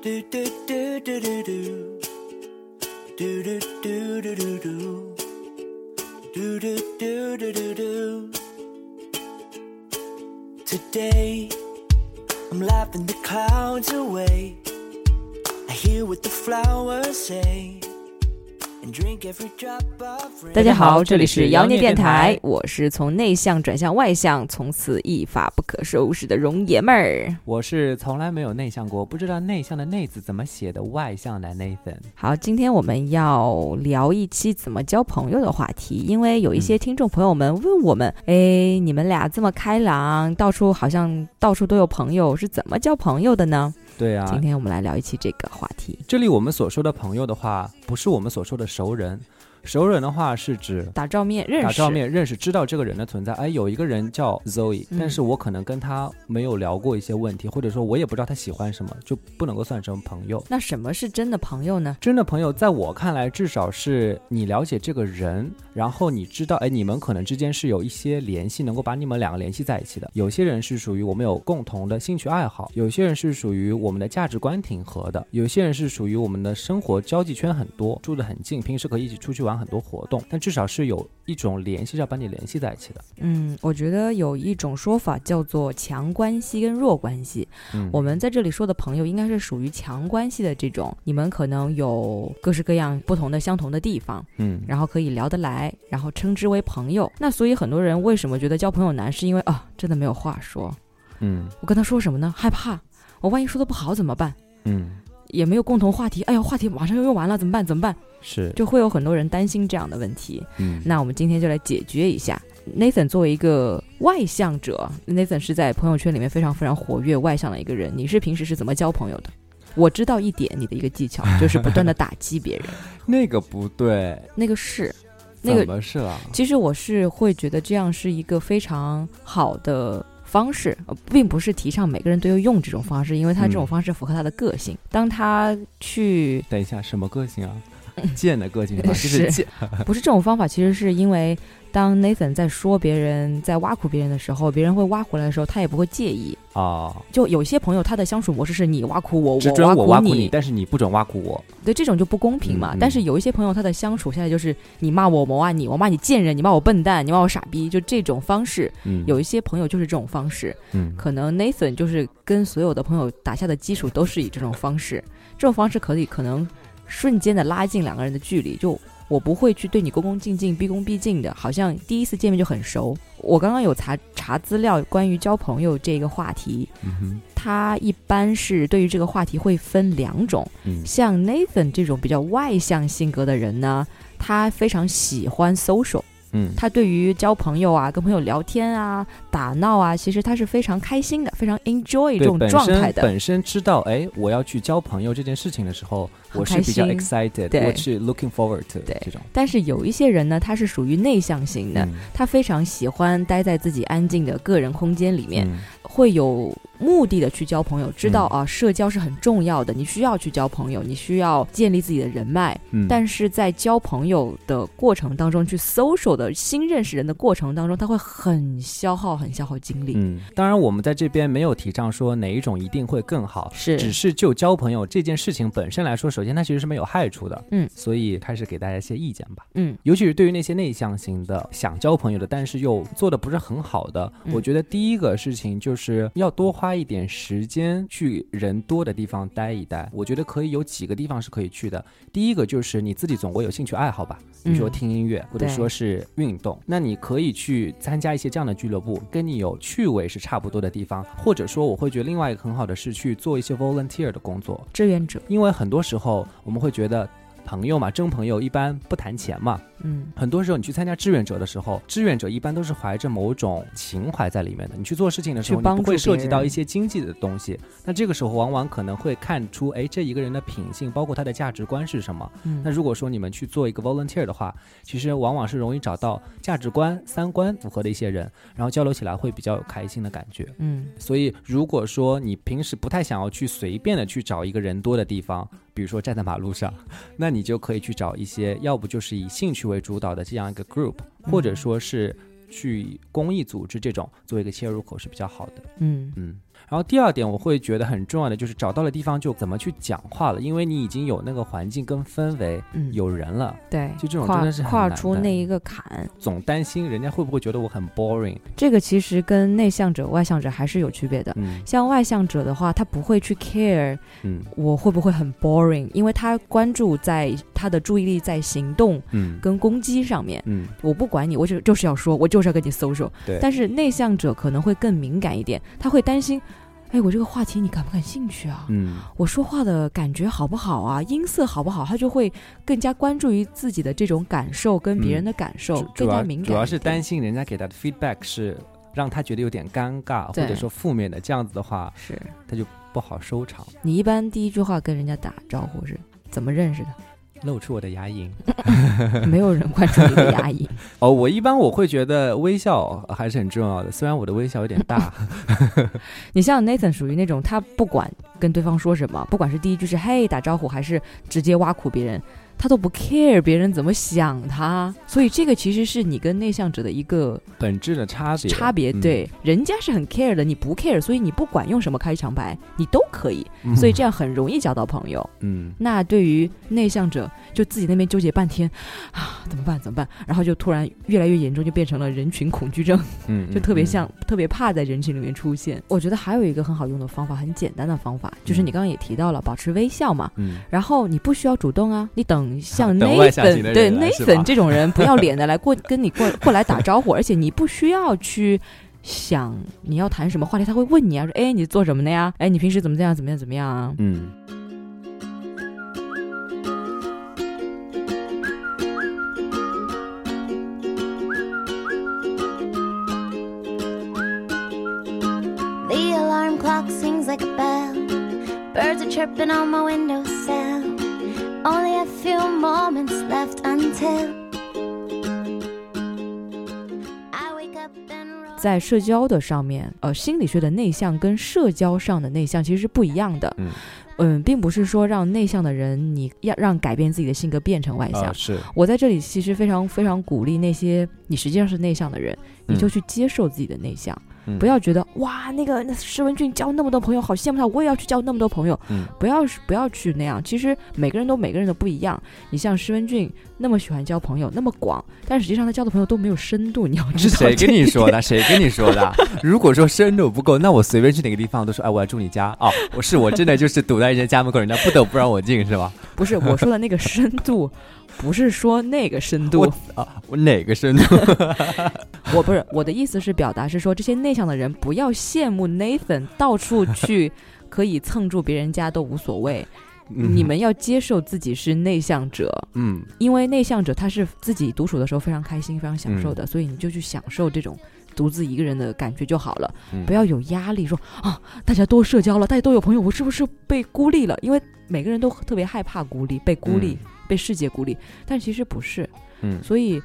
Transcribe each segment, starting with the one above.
Do do do do do do. Do do do do do do. Do do do do do do. Today, I'm laughing the clouds away. I hear what the flowers say. 大家好，这里是妖孽电台，我是从内向转向外向，从此一发不可收拾的容爷们儿。我是从来没有内向过，不知道内向的内字怎么写的外向男 Nathan。好，今天我们要聊一期怎么交朋友的话题，因为有一些听众朋友们问我们，哎，你们俩这么开朗，到处好像到处都有朋友，是怎么交朋友的呢？对啊，今天我们来聊一期这个话题。这里我们所说的朋友的话，不是我们所说的熟人。熟人的话是指打照面认识，打照面认识，知道这个人的存在。哎，有一个人叫 Zoe，、嗯但是我可能跟他没有聊过一些问题，或者说我也不知道他喜欢什么，就不能够算成朋友。那什么是真的朋友呢？真的朋友，在我看来，至少是你了解这个人，然后你知道，哎，你们可能之间是有一些联系，能够把你们两个联系在一起的。有些人是属于我们有共同的兴趣爱好，有些人是属于我们的价值观挺合的，有些人是属于我们的生活交际圈很多，住得很近，平时可以一起出去玩很多活动，但至少是有一种联系是要把你联系在一起的。嗯，我觉得有一种说法叫做强关系跟弱关系。嗯，我们在这里说的朋友，应该是属于强关系的这种，你们可能有各式各样不同的相同的地方，嗯，然后可以聊得来，然后称之为朋友。那所以很多人为什么觉得交朋友难，是因为啊，真的没有话说，嗯我跟他说什么呢？害怕，我万一说的不好怎么办？嗯，也没有共同话题，哎呀，话题马上又用完了，怎么办？怎么办？是，就会有很多人担心这样的问题。嗯，那我们今天就来解决一下。Nathan 作为一个外向者，Nathan 是在朋友圈里面非常非常活跃、外向的一个人。你是平时是怎么交朋友的？我知道一点你的一个技巧，就是不断的打击别人。那个不对，那个是，那怎个么是了？其实我是会觉得这样是一个非常好的方式，呃并不是提倡每个人都要用这种方式，因为他这种嗯方式符合他的个性。当他去等一下，什么个性啊？贱的个性是吧？就是。不是这种方法，其实是因为当 Nathan 在说别人、在挖苦别人的时候，别人会挖回来的时候，他也不会介意。啊，就有些朋友，他的相处模式是你挖苦我，只准我挖挖苦你，你，但是你不准挖苦我。对这种就不公平嘛。嗯嗯但是有一些朋友，他的相处现在就是你骂我，我骂你，我骂你贱人，你骂我笨蛋，你骂我傻逼，就这种方式。嗯，有一些朋友就是这种方式，嗯可能 Nathan 就是跟所有的朋友打下的基础都是以这种方式，这种方式可以可能瞬间的拉近两个人的距离。就我不会去对你恭恭敬敬、毕恭毕敬的，好像第一次见面就很熟。我刚刚有查查资料，关于交朋友这个话题，嗯哼它一般是对于这个话题会分两种，嗯像 Nathan 这种比较外向性格的人呢，他非常喜欢 social。嗯，他对于交朋友啊、跟朋友聊天啊、打闹啊，其实他是非常开心的，非常 enjoy 这种状态的。本身知道哎，我要去交朋友这件事情的时候，我是比较 excited，对。我是 looking forward to 对。这种。但是有一些人呢，他是属于内向型的，嗯。他非常喜欢待在自己安静的个人空间里面，嗯。会有目的的去交朋友，知道嗯。啊，社交是很重要的，你需要去交朋友，你需要建立自己的人脉。嗯，但是在交朋友的过程当中，去 social 的新认识人的过程当中，他会很消耗、很消耗精力。嗯，当然我们在这边没有提倡说哪一种一定会更好，是。只是就交朋友这件事情本身来说，首先它其实是没有害处的。嗯所以开始给大家一些意见吧。嗯尤其是对于那些内向型的想交朋友的，但是又做的不是很好的，嗯我觉得第一个事情就是要多花一点时间去人多的地方待一待。我觉得可以有几个地方是可以去的。第一个就是你自己总会有兴趣爱好吧，比如说嗯听音乐，或者说是运动，那你可以去参加一些这样的俱乐部，跟你有趣味是差不多的地方。或者说，我会觉得另外一个很好的是去做一些 volunteer 的工作，志愿者，因为很多时候我们会觉得。朋友嘛，真朋友一般不谈钱嘛，嗯很多时候你去参加志愿者的时候，志愿者一般都是怀着某种情怀在里面的。你去做事情的时候，帮会涉及到一些经济的东西。那这个时候往往可能会看出，哎，这一个人的品性，包括他的价值观是什么。嗯那如果说你们去做一个 volunteer 的话，其实往往是容易找到价值观、三观符合的一些人，然后交流起来会比较有开心的感觉。嗯所以，如果说你平时不太想要去随便的去找一个人多的地方，比如说站在马路上，那你就可以去找一些，要不就是以兴趣为主导的这样一个 group，或者说是去公益组织这种作为一个切入口是比较好的。嗯。嗯，然后第二点，我会觉得很重要的就是找到了地方就怎么去讲话了，因为你已经有那个环境跟氛围，嗯，有人了，对，就这种跨真的是很跨出那一个坎。总担心人家会不会觉得我很 boring。这个其实跟内向者、外向者还是有区别的。嗯像外向者的话，他不会去 care 嗯我会不会很 boring，因为他关注在他的注意力在行动嗯跟攻击上面。嗯，我不管你，我就就是要说，我就是要跟你 social。对但是内向者可能会更敏感一点，他会担心，哎，我这个话题你感不感兴趣啊？嗯我说话的感觉好不好啊？音色好不好？他就会更加关注于自己的这种感受跟别人的感受，更加敏感。主要是担。心人家给他的 feedback 是让他觉得有点尴尬，或者说负面的，这样子的话是他就不好收场。你一般第一句话跟人家打招呼是怎么认识的？露出我的牙龈 没有人关注你的牙龈。哦，我一般我会觉得微笑还是很重要的，虽然我的微笑有点大，你像 Nathan 属于那种，他不管跟对方说什么，不管是第一句是嘿打招呼，还是直接挖苦别人，他都不 care 别人怎么想他。所以这个其实是你跟内向者的一个本质的差别差别。嗯对，人家是很 care 的，你不 care，所以你不管用什么开场白，你都可以。嗯所以这样很容易交到朋友。嗯那对于内向者，就自己那边纠结半天啊，怎么办？怎么办？然后就突然越来越严重，就变成了人群恐惧症。嗯，就特别嗯像、特别怕在人群里面出现。我觉得还有一个很好用的方法，很简单的方法，就是你刚刚也提到了，保持微笑嘛。嗯然后你不需要主动啊，你等像 等外向型 Nathan 对 Nathan 这种人不要脸的来过 跟你过过来打招呼，而且你不需要去。想你要谈什么话题，他会问你啊，说哎你做什么的呀？哎你平时怎么这样怎么样怎么样啊？嗯 The alarm clock sings like a bell. Birds are chirping on my windowsill. Only a few moments left until I wake up and roll. 在社交的上面，呃，心理学的内向跟社交上的内向其实是不一样的。嗯嗯，并不是说让内向的人你要让改变自己的性格变成外向。啊是我在这里其实非常非常鼓励那些你实际上是内向的人，你就去接受自己的内向，嗯不要觉得哇那个那施文俊交那么多朋友，好羡慕他，我也要去交那么多朋友。嗯不要不要去那样，其实每个人都每个人的不一样。你像施文俊那么喜欢交朋友，那么广，但实际上他交的朋友都没有深度，你要知道谁？跟你说的？谁跟你说的？如果说深度不够，那我随便去哪个地方都说，哎，我要住你家哦。我是我真的就是堵在人家家门口，人家不得不让我进，是吧？不是我说的那个深度，不是说那个深度。啊，我哪个深度？我不是我的意思是表达是说，这些内向的人不要羡慕 Nathan 到处去可以蹭住别人家都无所谓，你们要接受自己是内向者，嗯因为内向者他是自己独处的时候非常开心、非常享受的，所以你就去享受这种。独自一个人的感觉就好了，嗯不要有压力说啊，大家都社交了，大家都有朋友，我是不是被孤立了？因为每个人都特别害怕孤立，被孤立，被世界孤立，但其实不是，嗯所以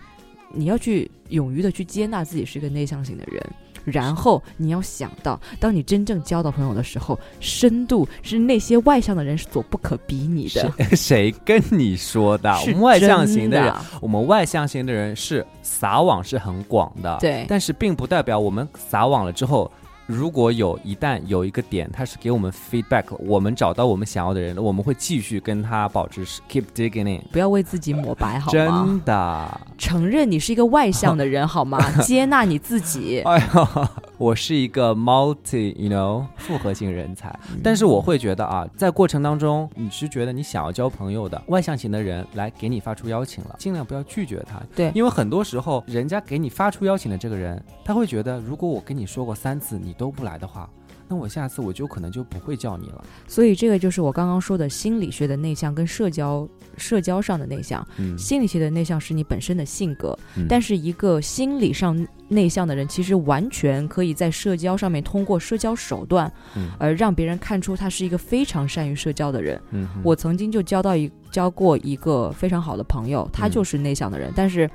你要去勇于的去接纳自己是一个内向型的人，然后你要想到，当你真正交到朋友的时候，深度是那些外向的人所不可比拟的。谁 谁跟你说的？我们外向型的人，我们外向型的人是撒网是很广的，对但是并不代表我们撒网了之后。如果有一旦有一个点，他是给我们 feedback，我们找到我们想要的人了，我们会继续跟他保持 keep digging in。不要为自己抹白好吗？真的，承认你是一个外向的人好吗？接纳你自己。哎呀，我是一个 multi，you know，复合型人才。但是我会觉得啊，在过程当中，你是觉得你想要交朋友的外向型的人来给你发出邀请了，尽量不要拒绝他。对因为很多时候，人家给你发出邀请的这个人，他会觉得，如果我跟你说过三次你都不来的话，那我下次我就可能就不会叫你了。所以这个就是我刚刚说的心理学的内向跟社交社交上的内向。嗯，心理学的内向是你本身的性格，嗯但是一个心理上内向的人，其实完全可以在社交上面通过社交手段，嗯而让别人看出他是一个非常善于社交的人。嗯我曾经就交到一交过一个非常好的朋友，他嗯就是内向的人，但是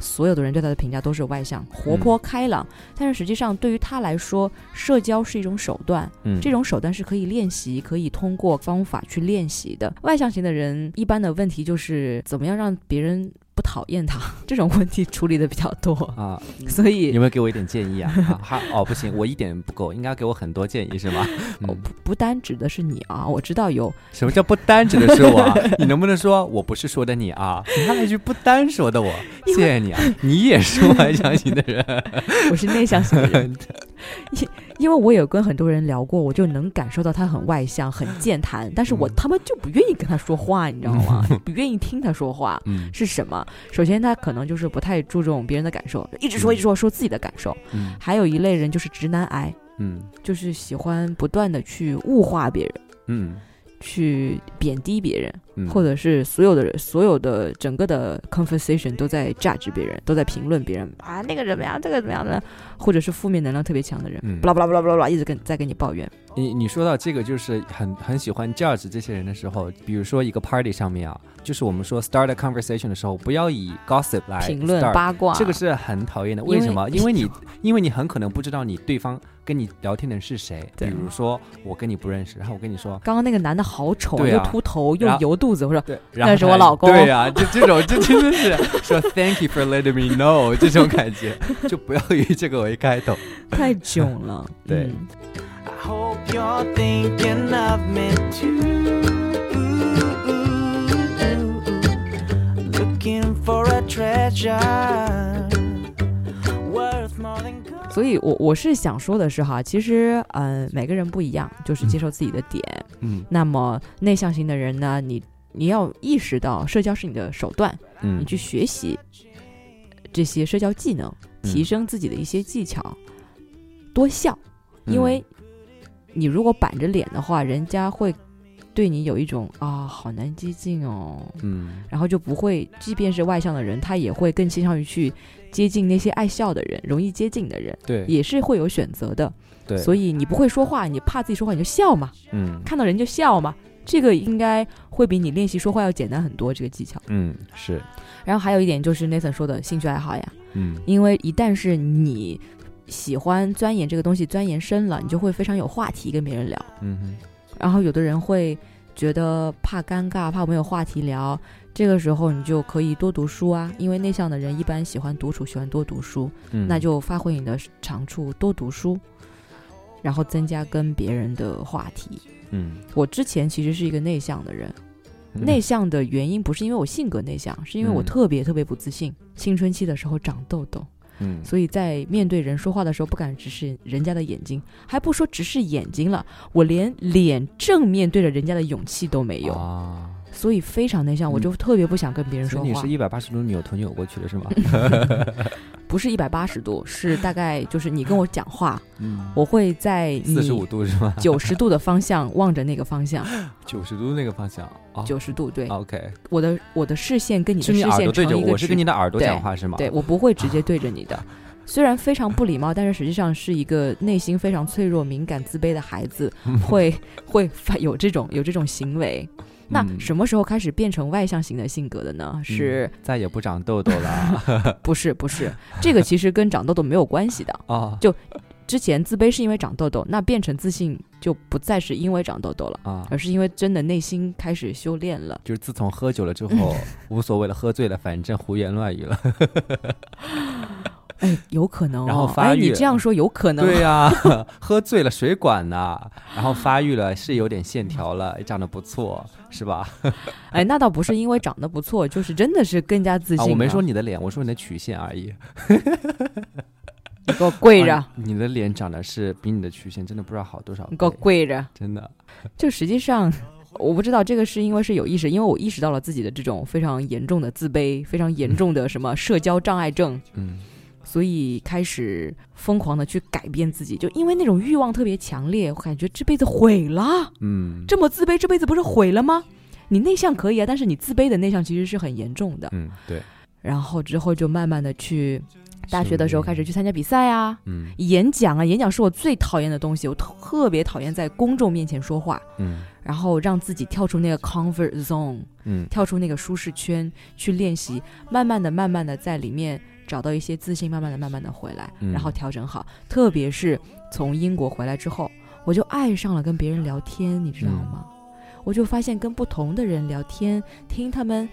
所有的人对他的评价都是外向、活泼、开朗。但是实际上对于他来说，社交是一种手段，嗯这种手段是可以练习，可以通过方法去练习的。外向型的人一般的问题就是怎么样让别人不讨厌他，这种问题处理的比较多，啊，所以有没有给我一点建议啊？啊，哦，不行，我一点不够，应该给我很多建议是吗？哦嗯，不不单指的是你啊，我知道有什么叫不单指的是我啊？你能不能说我不是说的你啊？你那一句不单说的我，谢谢你啊！你也是外向型的人，我是内向型的人，因因为我有跟很多人聊过，我就能感受到他很外向、很健谈，但是我嗯他妈就不愿意跟他说话，你知道吗？不愿意听他说话。嗯是什么？首先，他可能就是不太注重别人的感受，一直说一直说说自己的感受。嗯还有一类人就是直男癌，嗯就是喜欢不断的去物化别人，嗯去贬低别人，嗯，或者是所有的人，所有的整个的 conversation 都在 judge 别人，都在评论别人啊，那个怎么样，这个怎么样的，或者是负面能量特别强的人，嗯巴拉巴拉巴拉巴拉一直跟在跟你抱怨。你你说到这个，就是很很喜欢 judge 这些人的时候，比如说一个 party 上面啊，就是我们说 start a conversation 的时候，不要以 gossip 来评论八卦，这个是很讨厌的。为为什么？因为你因为你很可能不知道你对方跟你聊天的人是谁。比如说我跟你不认识，然后我跟你说，刚刚那个男的好丑，啊又秃头又油肚子，我说对，那是我老公对呀、就这种，就真的是说 thank you for letting me know 这种感觉，就不要以这个为开头。太囧了。对嗯 I hope you're thinking of me too. Looking for a treasure. 所以我我是想说的是哈，其实嗯、呃每个人不一样，就是接受自己的点。嗯那么内向型的人呢，你你要意识到社交是你的手段，嗯。你去学习这些社交技能，嗯提升自己的一些技巧，多笑，嗯。因为你如果板着脸的话，人家会对你有一种啊好难接近哦，嗯。然后就不会，即便是外向的人，他也会更倾向于去接近那些爱笑的人，容易接近的人，对。也是会有选择的。对，所以你不会说话，你怕自己说话，你就笑嘛，嗯。看到人就笑嘛。这个应该会比你练习说话要简单很多，这个技巧。嗯是。然后还有一点就是 Nathan 说的兴趣爱好呀，嗯。因为一旦是你喜欢钻研这个东西，钻研深了，你就会非常有话题跟别人聊。嗯哼。然后有的人会觉得怕尴尬，怕没有话题聊，这个时候你就可以多读书啊，因为内向的人一般喜欢独处，喜欢多读书，嗯。那就发挥你的长处，多读书，然后增加跟别人的话题。嗯。我之前其实是一个内向的人，嗯。内向的原因不是因为我性格内向，是因为我嗯。特别特别不自信，青春期的时候长痘痘。嗯。所以在面对人说话的时候，不敢直视人家的眼睛，还不说直视眼睛了，我连脸正面对着人家的勇气都没有，啊，所以非常内向，我就特别不想跟别人说话你是。一百八十度扭头扭过去的是吗？不是一百八十度，是大概就是你跟我讲话，嗯，我会在四十五度是吗？九十度的方向望着那个方向，九十度那个方向哦九十度对，OK，我的我的视线跟你的视线对着我，是成一个直跟你的耳朵讲话是吗？对我不会直接对着你的。虽然非常不礼貌，但是实际上是一个内心非常脆弱、敏感、自卑的孩子，会会发有这种有这种行为。那嗯什么时候开始变成外向型的性格的呢？是再也不长痘痘了 不是不是？这个其实跟长痘痘没有关系的。啊 之前自卑是因为长痘痘，那变成自信就不再是因为长痘痘了，啊！而是因为真的内心开始修炼了。就是自从喝酒了之后，无所谓了，喝醉了，反正胡言乱语了。哎，有可能、哦。然后发哎，你这样说有可能。对呀、喝醉了谁管呢？然后发育了，是有点线条了，长得不错，是吧？哎，那倒不是因为长得不错，就是真的是更加自信啊，我没说你的脸，我说你的曲线而已。你给我跪着，啊你的脸长得是比你的曲线真的不知道好多少。你给我跪着。真的。就实际上，我不知道这个是因为是有意识，因为我意识到了自己的这种非常严重的自卑，非常严重的什么社交障碍症，嗯所以开始疯狂的去改变自己，就因为那种欲望特别强烈，我感觉这辈子毁了，嗯这么自卑，这辈子不是毁了吗？你内向可以啊，但是你自卑的内向其实是很严重的。嗯，对。然后之后就慢慢的去，大学的时候开始去参加比赛啊，嗯演讲啊，演讲是我最讨厌的东西，我特别讨厌在公众面前说话，嗯然后让自己跳出那个 comfort zone，嗯跳出那个舒适圈去练习，慢慢的、慢慢的在里面找到一些自信，慢慢的、慢慢的回来，嗯然后调整好。特别是从英国回来之后，我就爱上了跟别人聊天，你知道吗？我就发现跟不同的人聊天，听他们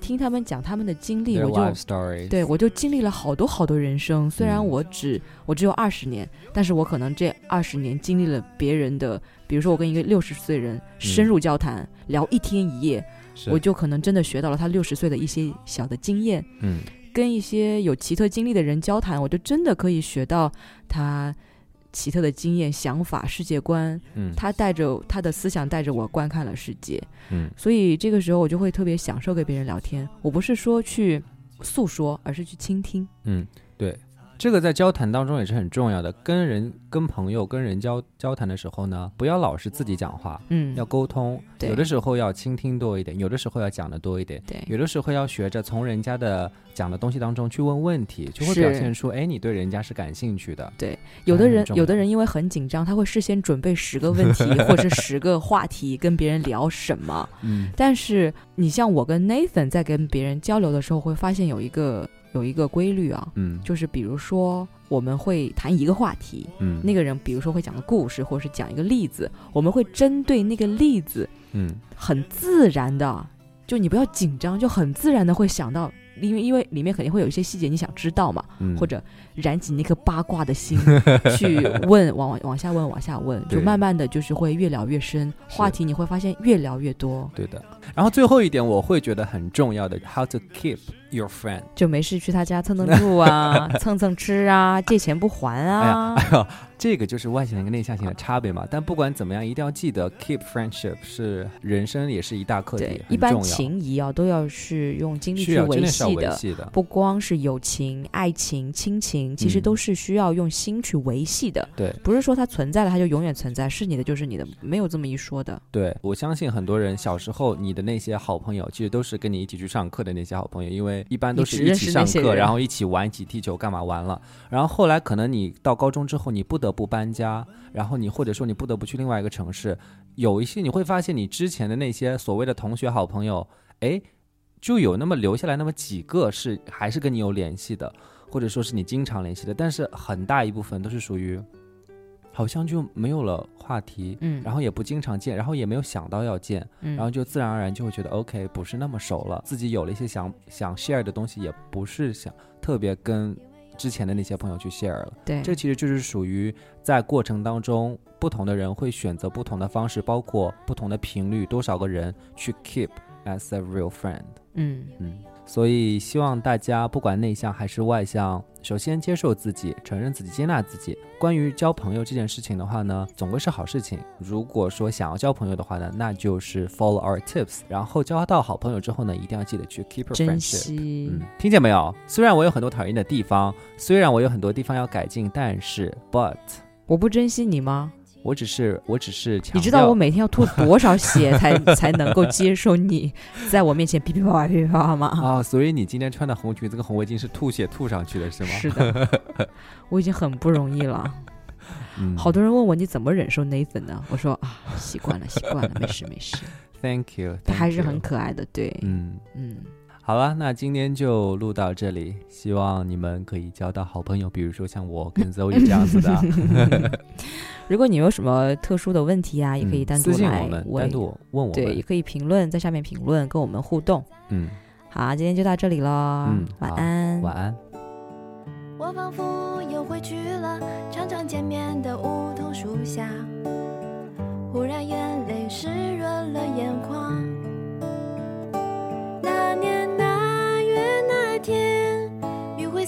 听他们讲他们的经历，我就对我就经历了好多好多人生。虽然嗯我只我只有二十年，但是我可能这二十年经历了别人的，比如说我跟一个六十岁人深入交谈，聊一天一夜，我就可能真的学到了他六十岁的一些小的经验。嗯跟一些有奇特经历的人交谈，我就真的可以学到他奇特的经验、想法、世界观。嗯他带着他的思想带着我观看了世界，嗯所以这个时候我就会特别享受跟别人聊天。我不是说去诉说，而是去倾听。嗯，对，这个在交谈当中也是很重要的。跟人、跟朋友、跟人交交谈的时候呢，不要老是自己讲话，嗯，要沟通。对有的时候要倾听多一点，有的时候要讲的多一点。对有的时候要学着从人家的讲的东西当中去问问题，就会表现出，哎，你对人家是感兴趣的。对有的人有的人因为很紧张，他会事先准备十个问题 或者是十个话题跟别人聊什么。嗯但是你像我跟 Nathan 在跟别人交流的时候，会发现有一个有一个规律啊，嗯。就是比如说我们会谈一个话题，嗯，那个人比如说会讲个故事，或者是讲一个例子，我们会针对那个例子嗯。很自然的，就你不要紧张，就很自然的会想到，因为因为里面肯定会有一些细节你想知道嘛，嗯。或者燃起那颗八卦的心，去问往往往下问往下问，就慢慢的就是会越聊越深，话题你会发现越聊越多，对的。然后最后一点，我会觉得很重要的，how to keep your friend。就没事去他家蹭蹭住啊，蹭蹭吃啊，借钱不还啊，哎呀，这个就是外向型跟内向型的差别嘛。但不管怎么样，一定要记得 keep friendship 是人生也是一大课题对，，一般情谊啊都要是用精力去维系的。系的。不光是友情、爱情、亲情，其实嗯都是需要用心去维系的。对不是说它存在了它就永远存在，是你的就是你的，没有这么一说的。对，我相信很多人小时候你的那些好朋友，其实都是跟你一起去上课的那些好朋友，因为一般都是一起上课，然后一起玩、一起踢球，干嘛完了。然后后来可能你到高中之后，你不得不搬家，然后你或者说你不得不去另外一个城市，有一些你会发现你之前的那些所谓的同学好朋友，哎，就有那么留下来那么几个是还是跟你有联系的，或者说是你经常联系的，但是很大一部分都是属于。好像就没有了话题，嗯，然后也不经常见，然后也没有想到要见，嗯，然后就自然而然就会觉得 OK，不是那么熟了，自己有了一些想想 share 的东西，也不是想特别跟之前的那些朋友去 share 了。对，这其实就是属于在过程当中，不同的人会选择不同的方式，包括不同的频率，多少个人去 keep as a real friend。嗯。嗯，所以希望大家不管内向还是外向，首先接受自己，承认自己，接纳自己。关于交朋友这件事情的话呢，总归是好事情。如果说想要交朋友的话呢，那就是 follow our tips，然后交到好朋友之后呢，一定要记得去 keep a 珍 friendship。惜嗯，，听见没有？虽然我有很多讨厌的地方，虽然我有很多地方要改进，但是，but 我不珍惜你吗？我只是，我只是强调，你知道我每天要吐多少血才 才能够接受你在我面前噼噼啪啪噼噼啪啪吗？啊，所以你今天穿的红裙子跟红围巾是吐血吐上去的是吗？是的，我已经很不容易了。嗯，好多人问我你怎么忍受 Nathan 呢？我说啊，习惯了，习惯了，没事没事，Thank you，他还是很可爱的。对，嗯。嗯，好了，那今天就录到这里，希望你们可以交到好朋友，比如说像我跟 Zoe 这样子的，如果你有什么特殊的问题啊，也可以嗯单独来问单独问我对，也，可以评论在下面评论跟我们互动。嗯，好，今天就到这里了，嗯晚安，晚安。我仿佛又回去了常常见面的梧桐树下，忽然眼泪湿润了眼眶。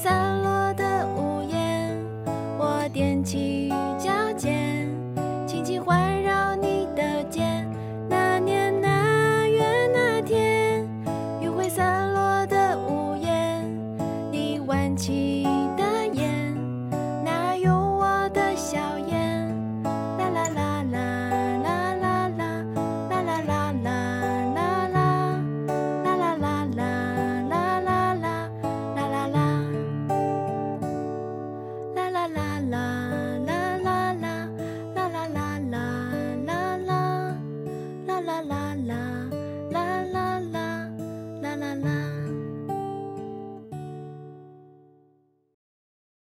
散落的屋檐，我踮起。